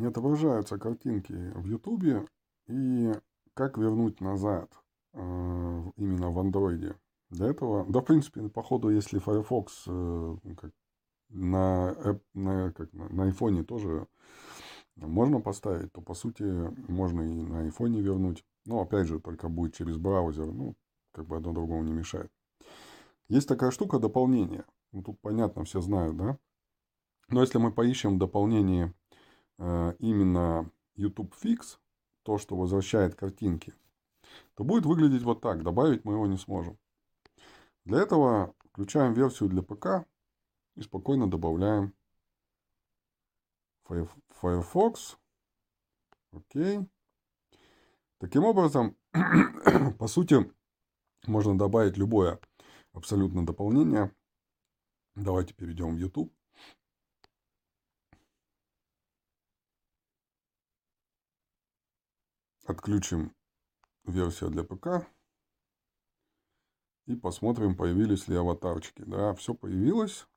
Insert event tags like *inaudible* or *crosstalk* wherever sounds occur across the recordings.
не отображаются картинки в Ютубе и как вернуть назад э, именно в андроиде. Для этого, да, в принципе, по ходу, если Firefox э, как, на, на, как, на, iPhone тоже можно поставить, то, по сути, можно и на iPhone вернуть. Но, опять же, только будет через браузер. Ну, как бы одно другому не мешает. Есть такая штука дополнение. Ну, тут понятно, все знают, да? Но если мы поищем дополнение именно YouTube Fix, то, что возвращает картинки, то будет выглядеть вот так. Добавить мы его не сможем. Для этого включаем версию для ПК и спокойно добавляем Firefox. Окей. Таким образом, *clears throat* по сути, можно добавить любое абсолютно дополнение. Давайте перейдем в YouTube. Отключим версию для ПК. И посмотрим, появились ли аватарчики. Да, все появилось.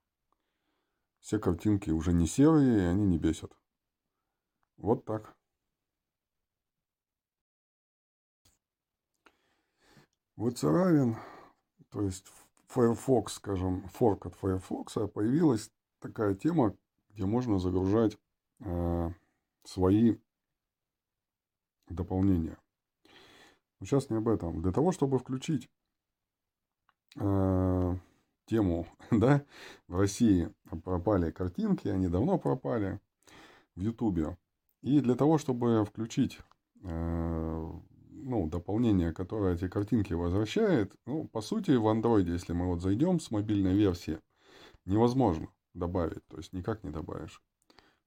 Все картинки уже не серые, и они не бесят. Вот так. Вот равен, то есть Firefox, скажем, форк от Firefox, появилась такая тема, где можно загружать э, свои дополнения. Но сейчас не об этом. Для того, чтобы включить э, тему, *laughs* да, в России пропали картинки, они давно пропали в Ютубе. И для того, чтобы включить э, ну, дополнение, которое эти картинки возвращает, ну, по сути, в андроиде, если мы вот зайдем с мобильной версии, невозможно добавить, то есть никак не добавишь.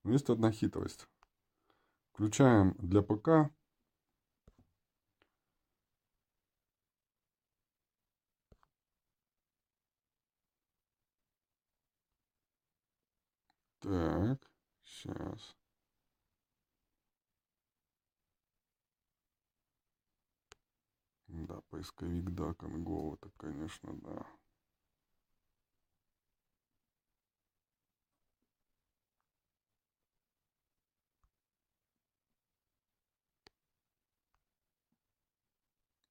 Но есть одна хитрость. Включаем для ПК. Так, сейчас. Да, поисковик, да, Конго, это, конечно, да.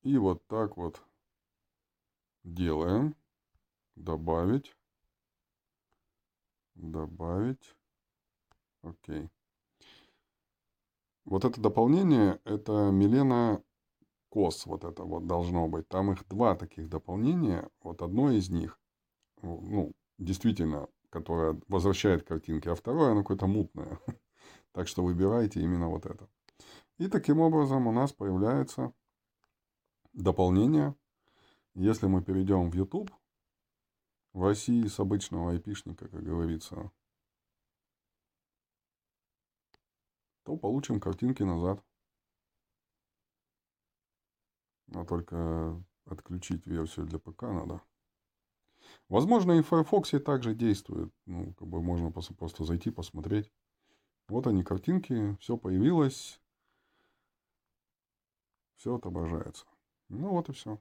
И вот так вот делаем. Добавить. Добавить. Окей. Вот это дополнение, это Милена кос вот это вот должно быть. Там их два таких дополнения. Вот одно из них, ну, действительно, которое возвращает картинки, а второе, оно какое-то мутное. *laughs* Так что выбирайте именно вот это. И таким образом у нас появляется дополнение. Если мы перейдем в YouTube, в России с обычного айпишника, как говорится, то получим картинки назад. Но только отключить версию для ПК надо. Возможно, и в Firefox также действует. Ну, как бы можно просто, зайти, посмотреть. Вот они, картинки, все появилось. Все отображается. Ну вот и все.